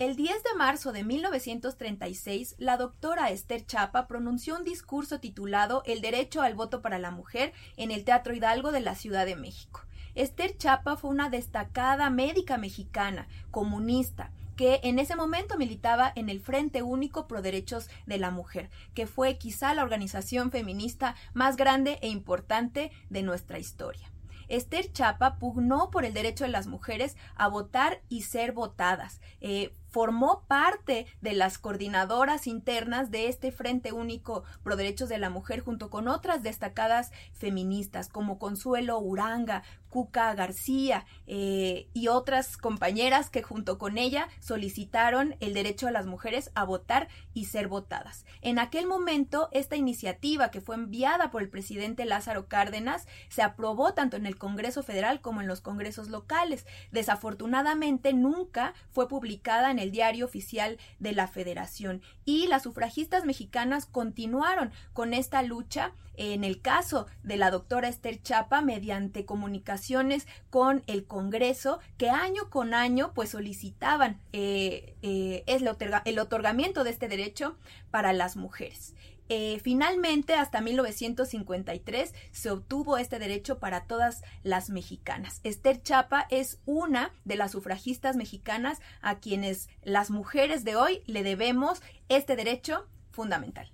El 10 de marzo de 1936, la doctora Esther Chapa pronunció un discurso titulado El derecho al voto para la mujer en el Teatro Hidalgo de la Ciudad de México. Esther Chapa fue una destacada médica mexicana, comunista, que en ese momento militaba en el Frente Único Pro Derechos de la Mujer, que fue quizá la organización feminista más grande e importante de nuestra historia. Esther Chapa pugnó por el derecho de las mujeres a votar y ser votadas. Eh, formó parte de las coordinadoras internas de este Frente Único Pro Derechos de la Mujer junto con otras destacadas feministas como Consuelo Uranga, Cuca García eh, y otras compañeras que junto con ella solicitaron el derecho a las mujeres a votar y ser votadas. En aquel momento, esta iniciativa que fue enviada por el presidente Lázaro Cárdenas se aprobó tanto en el Congreso Federal como en los congresos locales. Desafortunadamente, nunca fue publicada en el diario oficial de la Federación y las sufragistas mexicanas continuaron con esta lucha en el caso de la doctora Esther Chapa mediante comunicaciones con el Congreso que año con año pues solicitaban eh, eh, el otorgamiento de este derecho para las mujeres. Eh, finalmente, hasta 1953 se obtuvo este derecho para todas las mexicanas. Esther Chapa es una de las sufragistas mexicanas a quienes las mujeres de hoy le debemos este derecho fundamental.